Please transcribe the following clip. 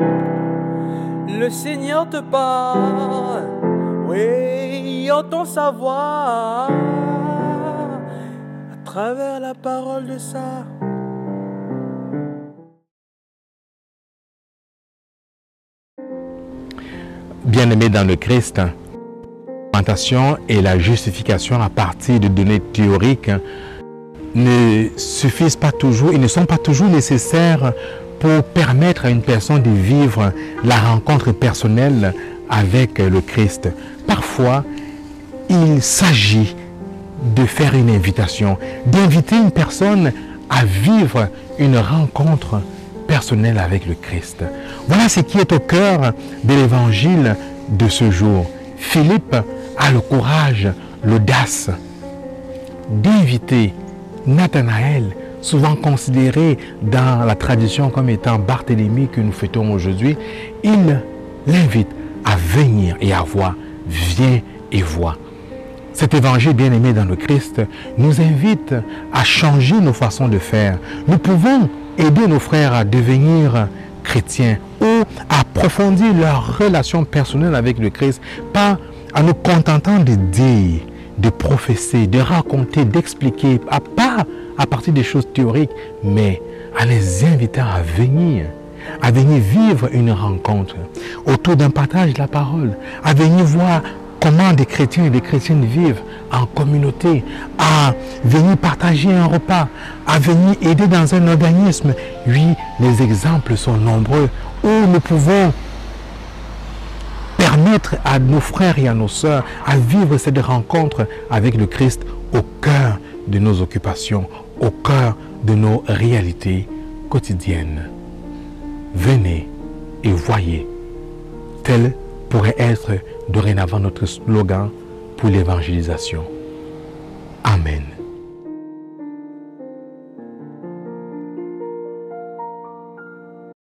Le Seigneur te parle, oui, entend sa voix à travers la parole de ça. Bien-aimé dans le Christ, la et la justification à partir de données théoriques ne suffisent pas toujours, ils ne sont pas toujours nécessaires pour permettre à une personne de vivre la rencontre personnelle avec le Christ. Parfois, il s'agit de faire une invitation, d'inviter une personne à vivre une rencontre personnelle avec le Christ. Voilà ce qui est au cœur de l'évangile de ce jour. Philippe a le courage, l'audace d'inviter Nathanaël, souvent considéré dans la tradition comme étant Barthélemy que nous fêtons aujourd'hui, il l'invite à venir et à voir. Viens et vois. Cet évangile bien-aimé dans le Christ nous invite à changer nos façons de faire. Nous pouvons aider nos frères à devenir chrétiens ou à approfondir leur relation personnelle avec le Christ par en nous contentant de dire, de professer, de raconter, d'expliquer, pas à partir des choses théoriques, mais à les inviter à venir, à venir vivre une rencontre autour d'un partage de la parole, à venir voir comment des chrétiens et des chrétiennes vivent en communauté, à venir partager un repas, à venir aider dans un organisme. Oui, les exemples sont nombreux où nous pouvons permettre à nos frères et à nos sœurs à vivre cette rencontre avec le Christ au cœur de nos occupations, au cœur de nos réalités quotidiennes. Venez et voyez. Tel pourrait être dorénavant notre slogan pour l'évangélisation. Amen.